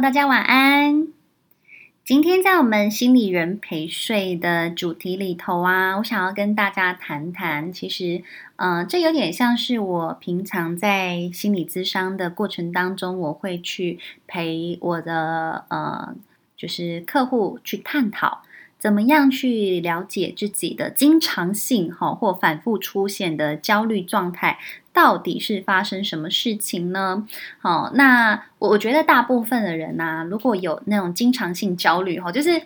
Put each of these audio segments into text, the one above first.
大家晚安。今天在我们心理人陪睡的主题里头啊，我想要跟大家谈谈，其实，呃，这有点像是我平常在心理咨商的过程当中，我会去陪我的呃，就是客户去探讨。怎么样去了解自己的经常性哈或反复出现的焦虑状态，到底是发生什么事情呢？好，那我我觉得大部分的人呐，如果有那种经常性焦虑哈，就是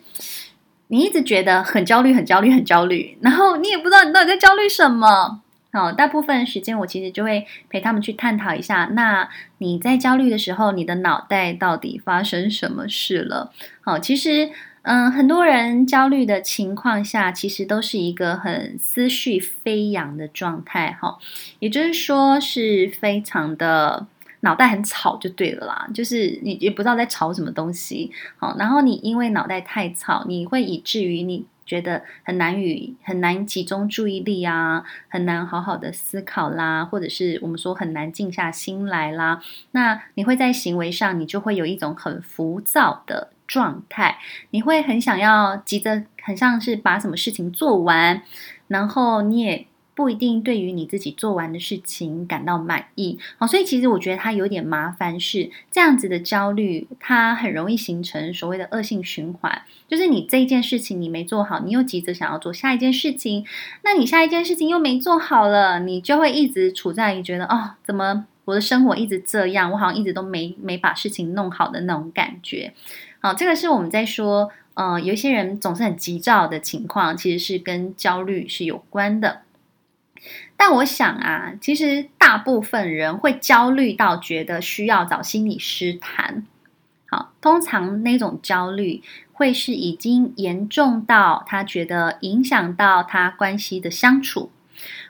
你一直觉得很焦虑、很焦虑、很焦虑，然后你也不知道你到底在焦虑什么。好，大部分时间我其实就会陪他们去探讨一下，那你在焦虑的时候，你的脑袋到底发生什么事了？好，其实。嗯，很多人焦虑的情况下，其实都是一个很思绪飞扬的状态，哈，也就是说是非常的脑袋很吵就对了啦，就是你也不知道在吵什么东西，好，然后你因为脑袋太吵，你会以至于你觉得很难与很难集中注意力啊，很难好好的思考啦，或者是我们说很难静下心来啦，那你会在行为上，你就会有一种很浮躁的。状态，你会很想要急着，很像是把什么事情做完，然后你也不一定对于你自己做完的事情感到满意。好，所以其实我觉得它有点麻烦，是这样子的焦虑，它很容易形成所谓的恶性循环，就是你这一件事情你没做好，你又急着想要做下一件事情，那你下一件事情又没做好了，你就会一直处在于觉得哦，怎么我的生活一直这样，我好像一直都没没把事情弄好的那种感觉。好，这个是我们在说，呃，有一些人总是很急躁的情况，其实是跟焦虑是有关的。但我想啊，其实大部分人会焦虑到觉得需要找心理师谈。好，通常那种焦虑会是已经严重到他觉得影响到他关系的相处，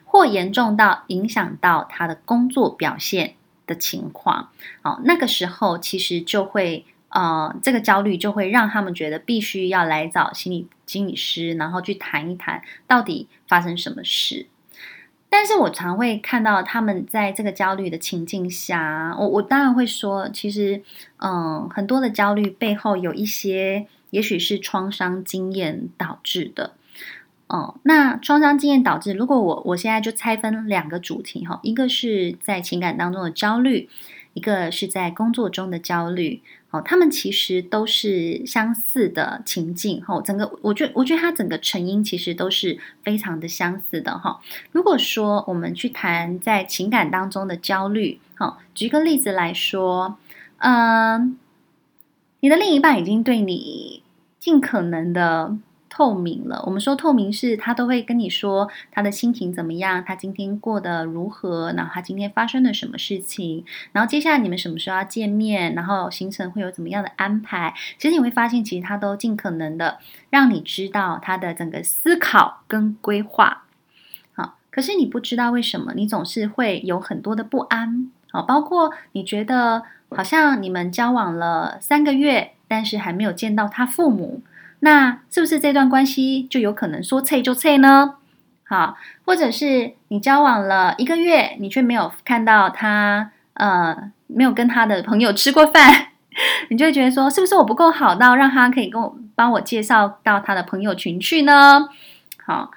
或严重到影响到他的工作表现的情况。好，那个时候其实就会。呃，这个焦虑就会让他们觉得必须要来找心理心理师，然后去谈一谈到底发生什么事。但是我常会看到他们在这个焦虑的情境下，我我当然会说，其实，嗯，很多的焦虑背后有一些，也许是创伤经验导致的。哦、那创伤经验导致，如果我我现在就拆分两个主题哈，一个是在情感当中的焦虑，一个是在工作中的焦虑。哦，他们其实都是相似的情境，哈，整个我觉得，我觉得它整个成因其实都是非常的相似的，哈。如果说我们去谈在情感当中的焦虑，好，举个例子来说，嗯，你的另一半已经对你尽可能的。透明了，我们说透明是，他都会跟你说他的心情怎么样，他今天过得如何，然后他今天发生了什么事情，然后接下来你们什么时候要见面，然后行程会有怎么样的安排。其实你会发现，其实他都尽可能的让你知道他的整个思考跟规划。好，可是你不知道为什么，你总是会有很多的不安。好，包括你觉得好像你们交往了三个月，但是还没有见到他父母。那是不是这段关系就有可能说脆就脆呢？好，或者是你交往了一个月，你却没有看到他，呃，没有跟他的朋友吃过饭，你就会觉得说，是不是我不够好到让他可以跟我帮我介绍到他的朋友群去呢？好，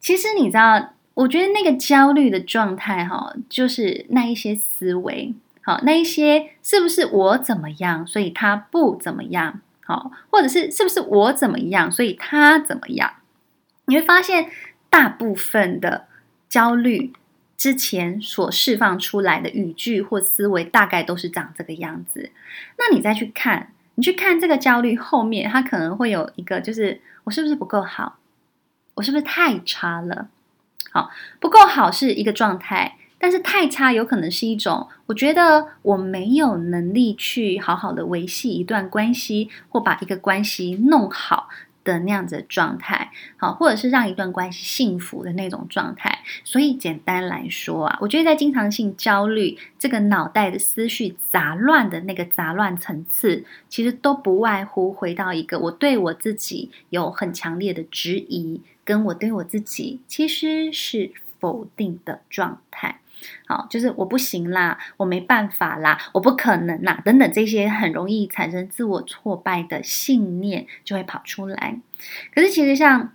其实你知道，我觉得那个焦虑的状态，哈，就是那一些思维，好，那一些是不是我怎么样，所以他不怎么样？好，或者是是不是我怎么样，所以他怎么样？你会发现，大部分的焦虑之前所释放出来的语句或思维，大概都是长这个样子。那你再去看，你去看这个焦虑后面，它可能会有一个，就是我是不是不够好？我是不是太差了？好，不够好是一个状态。但是太差有可能是一种，我觉得我没有能力去好好的维系一段关系，或把一个关系弄好的那样子的状态，好，或者是让一段关系幸福的那种状态。所以简单来说啊，我觉得在经常性焦虑这个脑袋的思绪杂乱的那个杂乱层次，其实都不外乎回到一个我对我自己有很强烈的质疑，跟我对我自己其实是否定的状态。好，就是我不行啦，我没办法啦，我不可能啦，等等这些很容易产生自我挫败的信念就会跑出来。可是其实像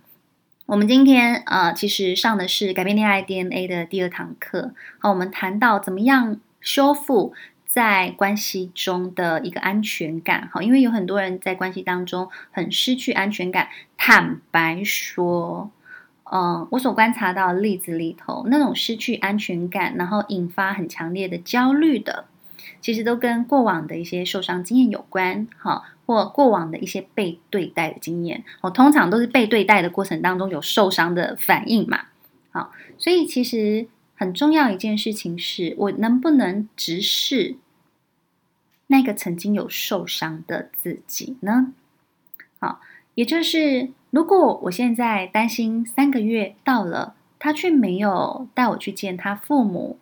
我们今天呃，其实上的是改变恋爱 DNA 的第二堂课，好，我们谈到怎么样修复。在关系中的一个安全感，哈，因为有很多人在关系当中很失去安全感。坦白说，嗯，我所观察到例子里头，那种失去安全感，然后引发很强烈的焦虑的，其实都跟过往的一些受伤经验有关，哈，或过往的一些被对待的经验，我通常都是被对待的过程当中有受伤的反应嘛，好，所以其实。很重要一件事情是，我能不能直视那个曾经有受伤的自己呢？好，也就是如果我现在担心三个月到了，他却没有带我去见他父母，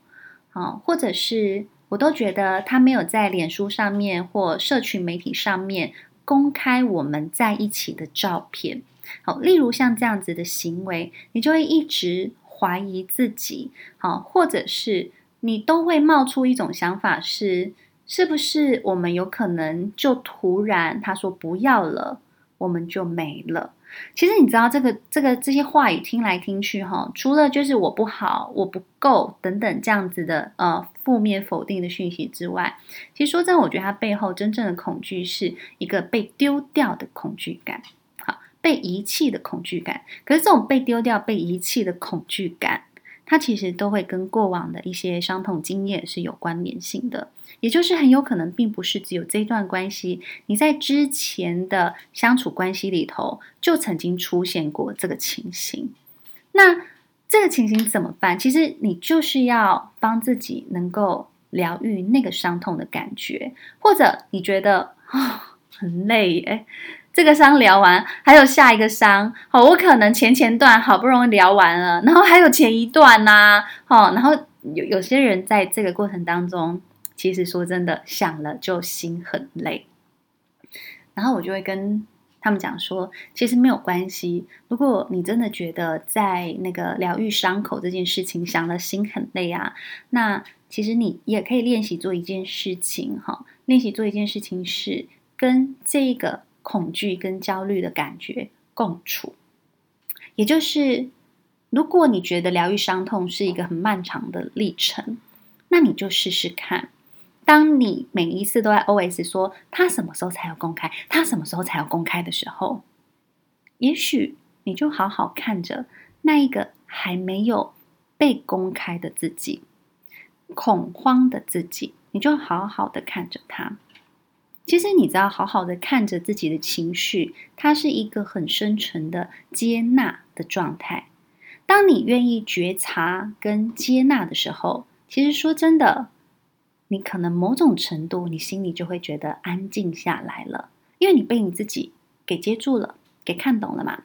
好，或者是我都觉得他没有在脸书上面或社群媒体上面公开我们在一起的照片，好，例如像这样子的行为，你就会一直。怀疑自己，好，或者是你都会冒出一种想法是，是不是我们有可能就突然他说不要了，我们就没了？其实你知道这个这个这些话语听来听去，哈，除了就是我不好，我不够等等这样子的呃负面否定的讯息之外，其实说真的，我觉得它背后真正的恐惧是一个被丢掉的恐惧感。好被遗弃的恐惧感，可是这种被丢掉、被遗弃的恐惧感，它其实都会跟过往的一些伤痛经验是有关联性的。也就是很有可能，并不是只有这段关系，你在之前的相处关系里头就曾经出现过这个情形。那这个情形怎么办？其实你就是要帮自己能够疗愈那个伤痛的感觉，或者你觉得啊、哦、很累耶。这个伤疗完，还有下一个伤。好，我可能前前段好不容易疗完了，然后还有前一段呐、啊。好，然后有有些人在这个过程当中，其实说真的，想了就心很累。然后我就会跟他们讲说，其实没有关系。如果你真的觉得在那个疗愈伤口这件事情想了心很累啊，那其实你也可以练习做一件事情。哈，练习做一件事情是跟这个。恐惧跟焦虑的感觉共处，也就是，如果你觉得疗愈伤痛是一个很漫长的历程，那你就试试看。当你每一次都在 OS 说他什么时候才要公开，他什么时候才要公开的时候，也许你就好好看着那一个还没有被公开的自己，恐慌的自己，你就好好的看着他。其实你只要好好的看着自己的情绪，它是一个很深沉的接纳的状态。当你愿意觉察跟接纳的时候，其实说真的，你可能某种程度你心里就会觉得安静下来了，因为你被你自己给接住了，给看懂了嘛。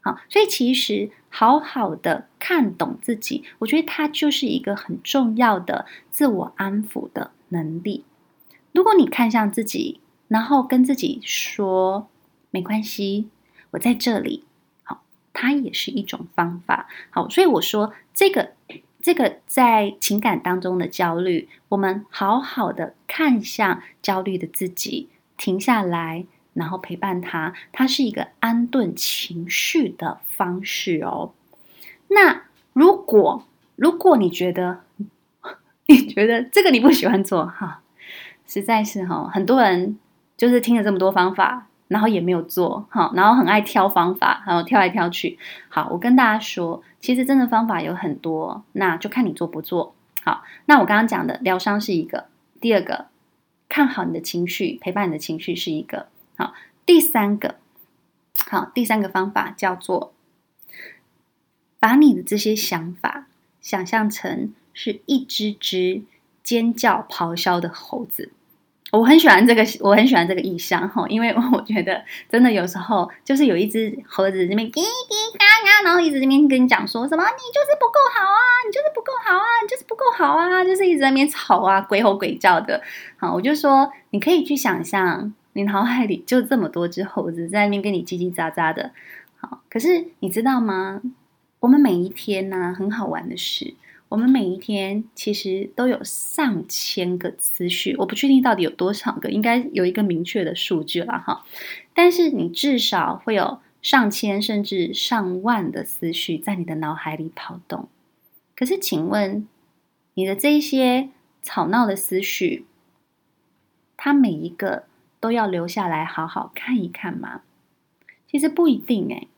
好，所以其实好好的看懂自己，我觉得它就是一个很重要的自我安抚的能力。如果你看向自己，然后跟自己说“没关系，我在这里”，好，它也是一种方法。好，所以我说这个这个在情感当中的焦虑，我们好好的看向焦虑的自己，停下来，然后陪伴他，它是一个安顿情绪的方式哦。那如果如果你觉得 你觉得这个你不喜欢做哈？实在是哈，很多人就是听了这么多方法，然后也没有做哈，然后很爱挑方法，然后挑来挑去。好，我跟大家说，其实真的方法有很多，那就看你做不做。好，那我刚刚讲的疗伤是一个，第二个看好你的情绪，陪伴你的情绪是一个。好，第三个，好，第三个方法叫做把你的这些想法想象成是一只只尖叫咆哮的猴子。我很喜欢这个，我很喜欢这个意象哈，因为我觉得真的有时候就是有一只猴子这边叽叽嘎嘎，然后一直这边跟你讲说什么，你就是不够好啊，你就是不够好啊，你就是不够好啊，就是一直在那边吵啊，鬼吼鬼叫的。好，我就说你可以去想象，你脑海里就这么多只猴子在那边跟你叽叽喳喳的。好，可是你知道吗？我们每一天呢、很好玩的事，我们每一天其实都有上千个思绪，我不确定到底有多少个，应该有一个明确的数据了哈。但是你至少会有上千甚至上万的思绪在你的脑海里跑动。可是，请问你的这些吵闹的思绪，它每一个都要留下来好好看一看吗？其实不一定诶。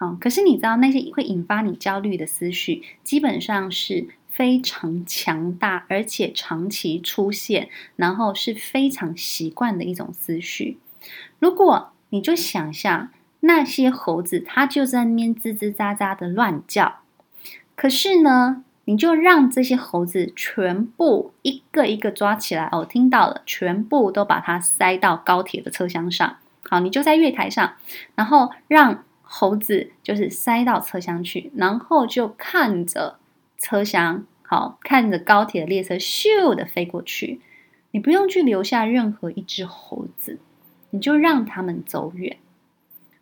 好，可是你知道那些会引发你焦虑的思绪，基本上是非常强大，而且长期出现，然后是非常习惯的一种思绪。如果你就想象那些猴子，它就在那边吱吱喳喳的乱叫，可是呢，你就让这些猴子全部一个一个抓起来，哦，听到了，全部都把它塞到高铁的车厢上。好，你就在月台上，然后让。猴子就是塞到车厢去，然后就看着车厢，好，看着高铁的列车咻的飞过去。你不用去留下任何一只猴子，你就让他们走远。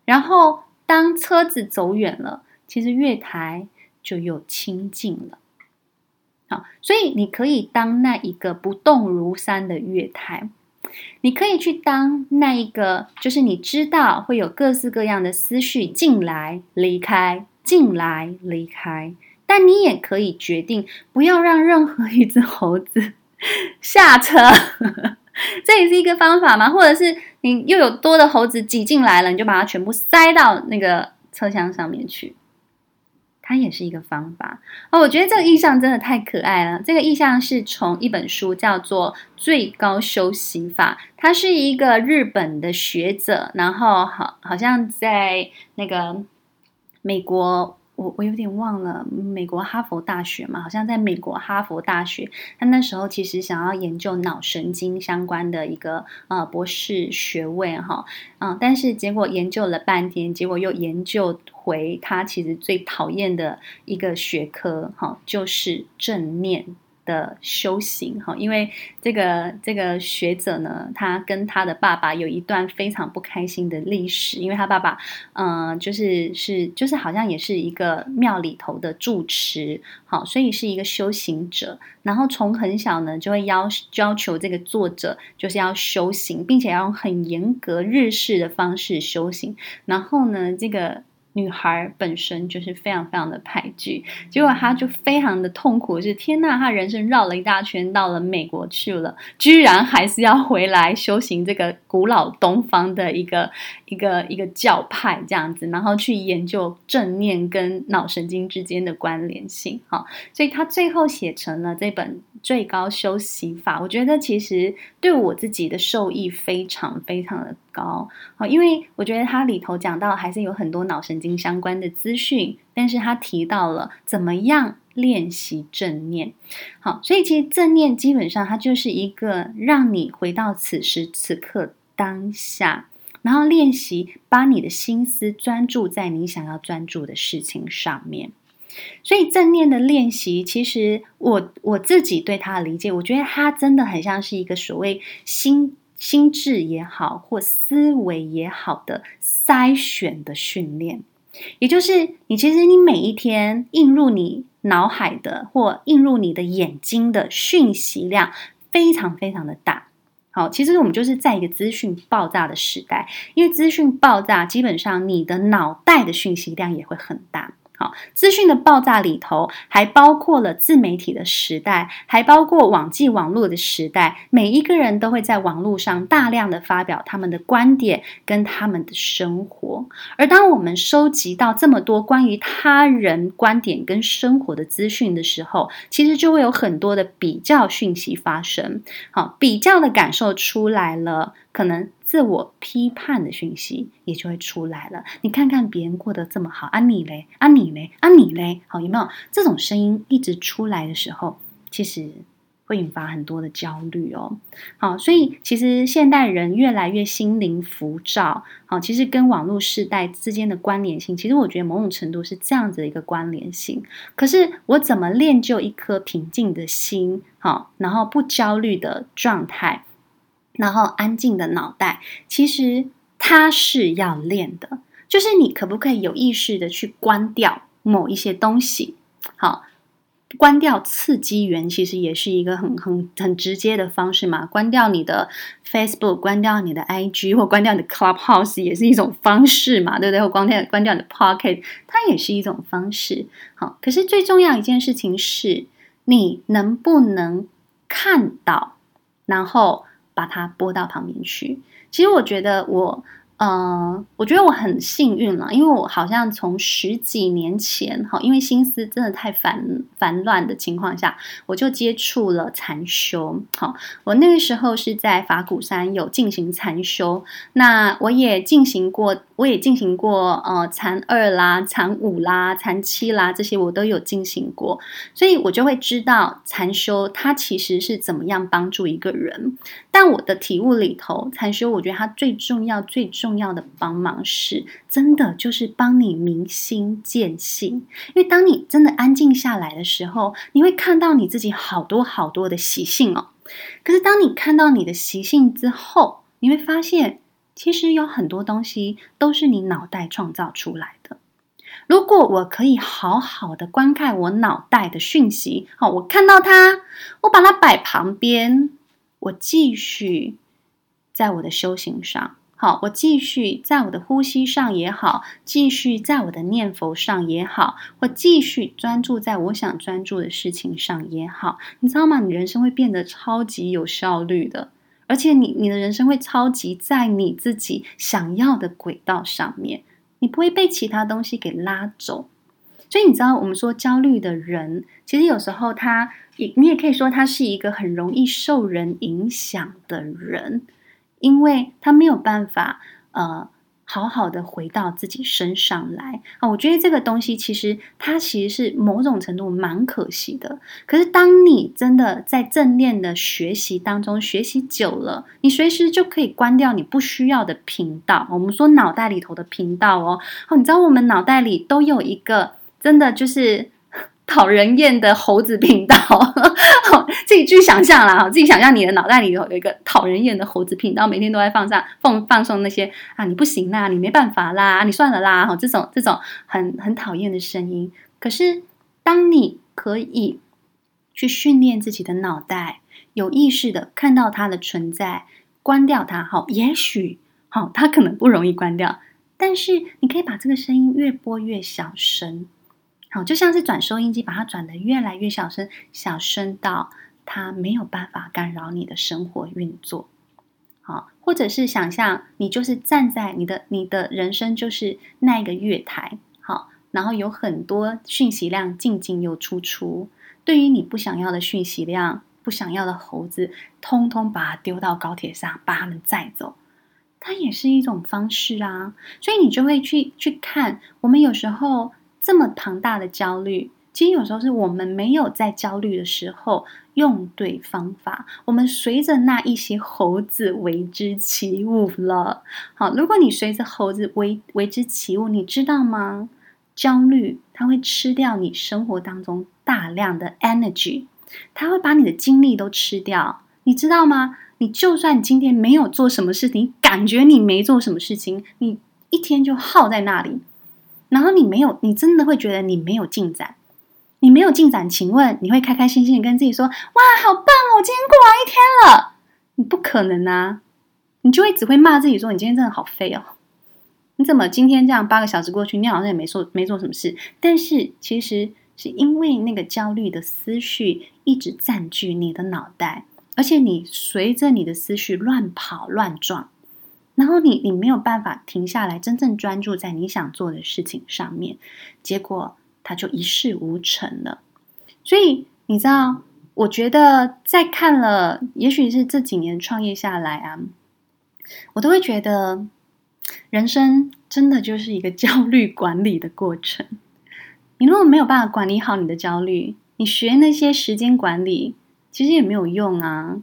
然后当车子走远了，其实月台就又清静了。好，所以你可以当那一个不动如山的月台。你可以去当那一个，就是你知道会有各式各样的思绪进来、离开、进来、离开，但你也可以决定不要让任何一只猴子下车，这也是一个方法吗？或者是你又有多的猴子挤进来了，你就把它全部塞到那个车厢上面去。它也是一个方法哦，我觉得这个意象真的太可爱了。这个意象是从一本书叫做《最高修行法》，它是一个日本的学者，然后好好像在那个美国。我我有点忘了，美国哈佛大学嘛，好像在美国哈佛大学，他那时候其实想要研究脑神经相关的一个呃博士学位哈，嗯，但是结果研究了半天，结果又研究回他其实最讨厌的一个学科哈，就是正念。的修行哈，因为这个这个学者呢，他跟他的爸爸有一段非常不开心的历史，因为他爸爸，嗯、就是是就是好像也是一个庙里头的住持，好，所以是一个修行者，然后从很小呢就会要要求这个作者就是要修行，并且要用很严格日式的方式修行，然后呢这个。女孩本身就是非常非常的排拒，结果她就非常的痛苦，是天呐，她人生绕了一大圈，到了美国去了，居然还是要回来修行这个古老东方的一个一个一个教派这样子，然后去研究正念跟脑神经之间的关联性，好，所以她最后写成了这本。最高修行法，我觉得其实对我自己的受益非常非常的高，好，因为我觉得它里头讲到还是有很多脑神经相关的资讯，但是他提到了怎么样练习正念，好，所以其实正念基本上它就是一个让你回到此时此刻当下，然后练习把你的心思专注在你想要专注的事情上面。所以正念的练习，其实我我自己对它的理解，我觉得它真的很像是一个所谓心心智也好，或思维也好的筛选的训练。也就是你其实你每一天映入你脑海的或映入你的眼睛的讯息量非常非常的大。好，其实我们就是在一个资讯爆炸的时代，因为资讯爆炸，基本上你的脑袋的讯息量也会很大。好，资讯的爆炸里头还包括了自媒体的时代，还包括网际网络的时代。每一个人都会在网络上大量的发表他们的观点跟他们的生活。而当我们收集到这么多关于他人观点跟生活的资讯的时候，其实就会有很多的比较讯息发生。好，比较的感受出来了，可能。自我批判的讯息也就会出来了。你看看别人过得这么好，啊你嘞，啊你嘞，啊你嘞，好，有没有这种声音一直出来的时候，其实会引发很多的焦虑哦。好，所以其实现代人越来越心灵浮躁。好，其实跟网络世代之间的关联性，其实我觉得某种程度是这样子的一个关联性。可是我怎么练就一颗平静的心？好，然后不焦虑的状态。然后安静的脑袋，其实它是要练的，就是你可不可以有意识的去关掉某一些东西？好，关掉刺激源，其实也是一个很很很直接的方式嘛。关掉你的 Facebook，关掉你的 IG，或关掉你的 Clubhouse，也是一种方式嘛，对不对？或关掉关掉你的 Pocket，它也是一种方式。好，可是最重要一件事情是，你能不能看到，然后把它拨到旁边去。其实我觉得我。嗯、呃，我觉得我很幸运了，因为我好像从十几年前，哈，因为心思真的太烦烦乱的情况下，我就接触了禅修。好，我那个时候是在法鼓山有进行禅修，那我也进行过。我也进行过呃禅二啦、禅五啦、禅七啦，这些我都有进行过，所以我就会知道禅修它其实是怎么样帮助一个人。但我的体悟里头，禅修我觉得它最重要、最重要的帮忙是，真的就是帮你明心见性。因为当你真的安静下来的时候，你会看到你自己好多好多的习性哦。可是当你看到你的习性之后，你会发现。其实有很多东西都是你脑袋创造出来的。如果我可以好好的观看我脑袋的讯息，好，我看到它，我把它摆旁边，我继续在我的修行上，好，我继续在我的呼吸上也好，继续在我的念佛上也好，或继续专注在我想专注的事情上也好，你知道吗？你人生会变得超级有效率的。而且你你的人生会超级在你自己想要的轨道上面，你不会被其他东西给拉走。所以你知道，我们说焦虑的人，其实有时候他也你也可以说他是一个很容易受人影响的人，因为他没有办法呃。好好的回到自己身上来啊！我觉得这个东西其实它其实是某种程度蛮可惜的。可是当你真的在正念的学习当中学习久了，你随时就可以关掉你不需要的频道。我们说脑袋里头的频道哦，哦，你知道我们脑袋里都有一个真的就是。讨人厌的猴子频道，自己去想象啦，自己想象你的脑袋里有有一个讨人厌的猴子频道，每天都在放上放放送那些啊，你不行啦，你没办法啦，你算了啦，哈，这种这种很很讨厌的声音。可是，当你可以去训练自己的脑袋，有意识的看到它的存在，关掉它，好，也许好，它可能不容易关掉，但是你可以把这个声音越播越小声。好，就像是转收音机，把它转得越来越小声，小声到它没有办法干扰你的生活运作。好，或者是想象你就是站在你的你的人生就是那一个月台，好，然后有很多讯息量进进又出出。对于你不想要的讯息量，不想要的猴子，通通把它丢到高铁上，把他们载走，它也是一种方式啊。所以你就会去去看，我们有时候。这么庞大的焦虑，其实有时候是我们没有在焦虑的时候用对方法，我们随着那一些猴子为之起舞了。好，如果你随着猴子为为之起舞，你知道吗？焦虑它会吃掉你生活当中大量的 energy，它会把你的精力都吃掉，你知道吗？你就算今天没有做什么事情，感觉你没做什么事情，你一天就耗在那里。然后你没有，你真的会觉得你没有进展，你没有进展，请问你会开开心心的跟自己说：“哇，好棒哦，我今天过完一天了。”你不可能啊，你就会只会骂自己说：“你今天真的好废哦，你怎么今天这样八个小时过去，你好像也没做没做什么事。”但是其实是因为那个焦虑的思绪一直占据你的脑袋，而且你随着你的思绪乱跑乱撞。然后你你没有办法停下来，真正专注在你想做的事情上面，结果它就一事无成了。所以你知道，我觉得在看了，也许是这几年创业下来啊，我都会觉得，人生真的就是一个 焦虑管理的过程。你如果没有办法管理好你的焦虑，你学那些时间管理，其实也没有用啊。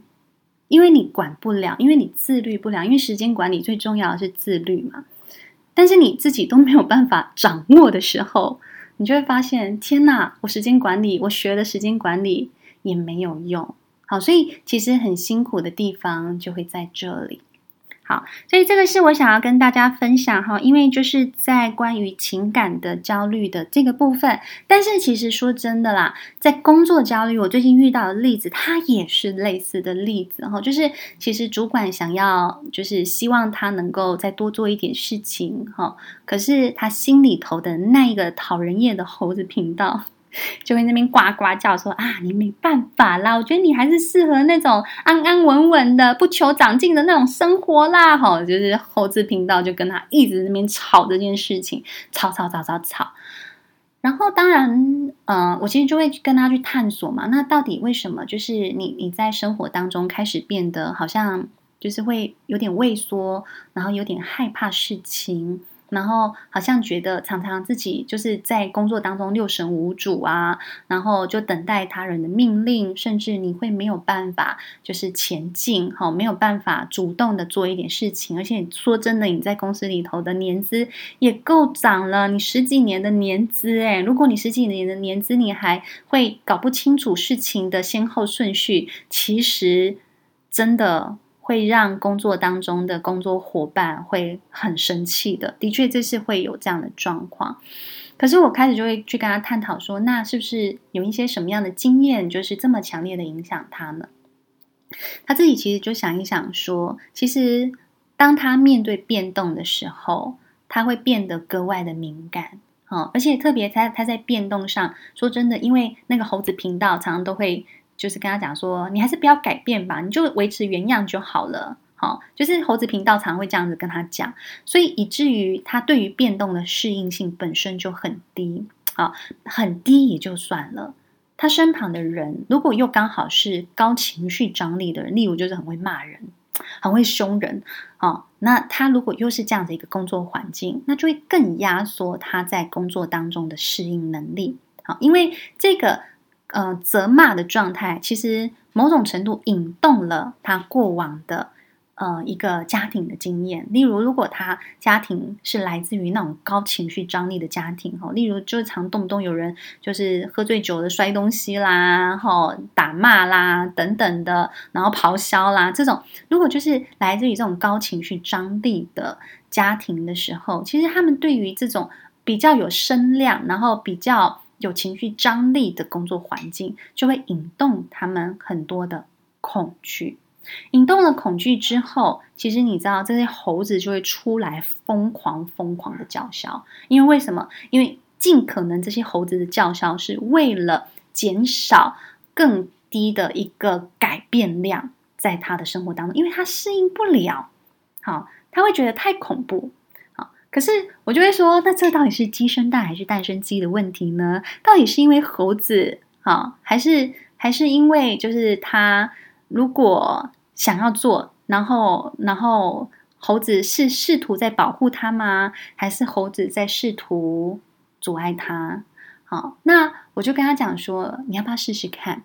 因为你管不了，因为你自律不了，因为时间管理最重要的是自律嘛。但是你自己都没有办法掌握的时候，你就会发现，天哪，我时间管理，我学的时间管理也没有用。好，所以其实很辛苦的地方就会在这里。好，所以这个是我想要跟大家分享哈，因为就是在关于情感的焦虑的这个部分。但是其实说真的啦，在工作焦虑，我最近遇到的例子，它也是类似的例子哈，就是其实主管想要，就是希望他能够再多做一点事情哈，可是他心里头的那一个讨人厌的猴子频道。就会那边呱呱叫说啊，你没办法啦！我觉得你还是适合那种安安稳稳的、不求长进的那种生活啦。吼，就是猴子频道就跟他一直那边吵这件事情，吵吵吵吵吵。然后当然，嗯、我其实就会跟他去探索嘛。那到底为什么？就是你你在生活当中开始变得好像就是会有点畏缩，然后有点害怕事情。然后好像觉得常常自己就是在工作当中六神无主啊，然后就等待他人的命令，甚至你会没有办法就是前进，哈，没有办法主动的做一点事情。而且说真的，你在公司里头的年资也够长了，你十几年的年资，诶，如果你十几年的年资，你还会搞不清楚事情的先后顺序，其实真的。会让工作当中的工作伙伴会很生气的，的确这是会有这样的状况。可是我开始就会去跟他探讨说，那是不是有一些什么样的经验，就是这么强烈的影响他呢？他自己其实就想一想说，其实当他面对变动的时候，他会变得格外的敏感，哦，而且特别他他在变动上，说真的，因为那个猴子频道常常都会。就是跟他讲说，你还是不要改变吧，你就维持原样就好了。好，就是猴子频道常会这样子跟他讲，所以以至于他对于变动的适应性本身就很低啊，很低也就算了。他身旁的人如果又刚好是高情绪张力的人，例如就是很会骂人、很会凶人啊，那他如果又是这样的一个工作环境，那就会更压缩他在工作当中的适应能力。好，因为这个。呃，责骂的状态其实某种程度引动了他过往的呃一个家庭的经验。例如，如果他家庭是来自于那种高情绪张力的家庭，哈，例如就常动不动有人就是喝醉酒的摔东西啦，哈，打骂啦等等的，然后咆哮啦这种，如果就是来自于这种高情绪张力的家庭的时候，其实他们对于这种比较有声量，然后比较。有情绪张力的工作环境，就会引动他们很多的恐惧。引动了恐惧之后，其实你知道，这些猴子就会出来疯狂疯狂的叫嚣。因为为什么？因为尽可能这些猴子的叫嚣是为了减少更低的一个改变量在他的生活当中，因为他适应不了。好，他会觉得太恐怖。可是我就会说，那这到底是鸡生蛋还是蛋生鸡的问题呢？到底是因为猴子啊，还是还是因为就是他如果想要做，然后然后猴子是试图在保护他吗？还是猴子在试图阻碍他？好，那我就跟他讲说，你要不要试试看？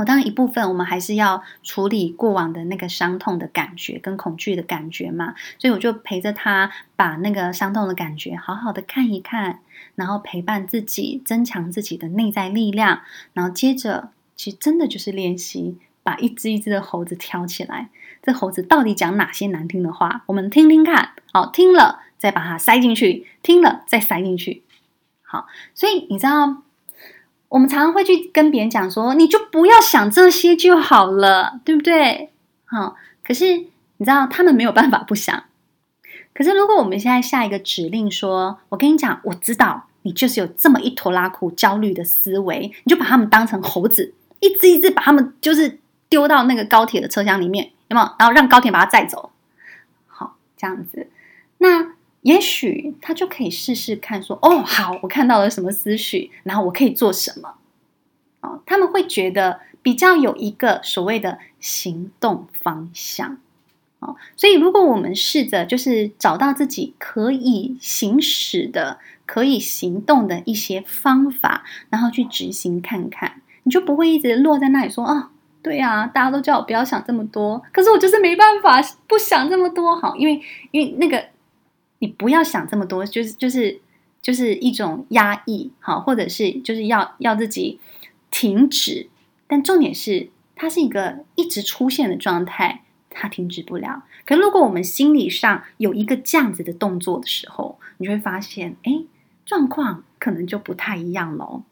我当然一部分，我们还是要处理过往的那个伤痛的感觉跟恐惧的感觉嘛，所以我就陪着他把那个伤痛的感觉好好的看一看，然后陪伴自己，增强自己的内在力量，然后接着其实真的就是练习把一只一只的猴子挑起来，这猴子到底讲哪些难听的话，我们听听看，好，听了再把它塞进去，听了再塞进去，好，所以你知道。我们常常会去跟别人讲说，你就不要想这些就好了，对不对？好，可是你知道他们没有办法不想。可是如果我们现在下一个指令说，我跟你讲，我知道你就是有这么一拖拉库焦虑的思维，你就把他们当成猴子，一只一只把他们就是丢到那个高铁的车厢里面，有没有？然后让高铁把他载走。好，这样子，那。也许他就可以试试看，说：“哦，好，我看到了什么思绪，然后我可以做什么。”哦，他们会觉得比较有一个所谓的行动方向。哦，所以如果我们试着就是找到自己可以行使的、可以行动的一些方法，然后去执行看看，你就不会一直落在那里说：“哦，对呀，大家都叫我不要想这么多，可是我就是没办法不想这么多。”好，因为因为那个。你不要想这么多，就是就是就是一种压抑，好，或者是就是要要自己停止。但重点是，它是一个一直出现的状态，它停止不了。可如果我们心理上有一个这样子的动作的时候，你就会发现，哎，状况可能就不太一样喽。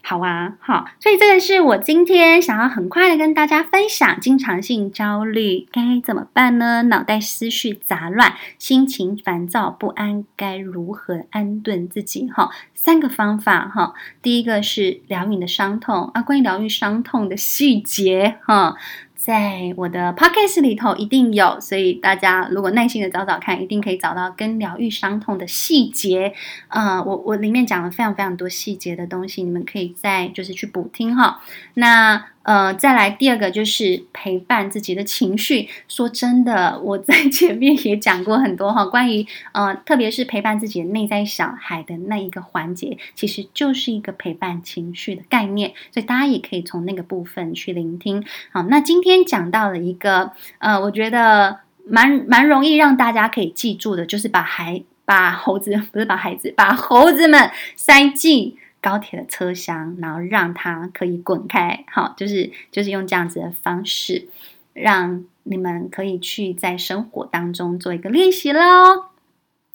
好啊，好，所以这个是我今天想要很快的跟大家分享，经常性焦虑该怎么办呢？脑袋思绪杂乱，心情烦躁不安，该如何安顿自己？哈，三个方法哈。第一个是疗愈你的伤痛啊，关于疗愈伤痛的细节哈。在我的 p o c k e t 里头一定有，所以大家如果耐心的找找看，一定可以找到跟疗愈伤痛的细节。呃，我我里面讲了非常非常多细节的东西，你们可以再就是去补听哈。那。呃，再来第二个就是陪伴自己的情绪。说真的，我在前面也讲过很多哈，关于呃，特别是陪伴自己的内在小孩的那一个环节，其实就是一个陪伴情绪的概念。所以大家也可以从那个部分去聆听。好，那今天讲到了一个呃，我觉得蛮蛮容易让大家可以记住的，就是把孩把猴子不是把孩子把猴子们塞进。高铁的车厢，然后让它可以滚开，好，就是就是用这样子的方式，让你们可以去在生活当中做一个练习喽。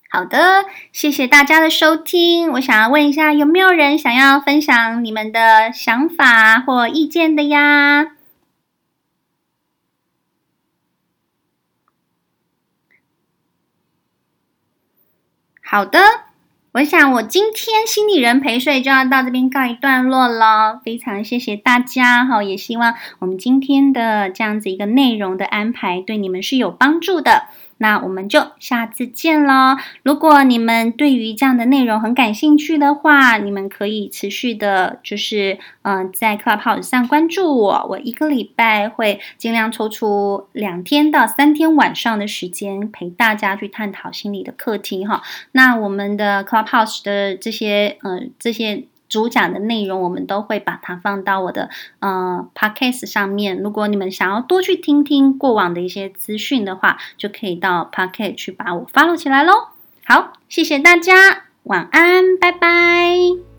好的，谢谢大家的收听。我想要问一下，有没有人想要分享你们的想法或意见的呀？好的。我想，我今天心理人陪睡就要到这边告一段落了。非常谢谢大家哈，也希望我们今天的这样子一个内容的安排对你们是有帮助的。那我们就下次见喽！如果你们对于这样的内容很感兴趣的话，你们可以持续的，就是嗯、在 Clubhouse 上关注我。我一个礼拜会尽量抽出两天到三天晚上的时间陪大家去探讨心理的课题哈。那我们的 Clubhouse 的这些嗯、呃、这些。主讲的内容，我们都会把它放到我的呃 Podcast 上面。如果你们想要多去听听过往的一些资讯的话，就可以到 Podcast 去把我 follow 起来喽。好，谢谢大家，晚安，拜拜。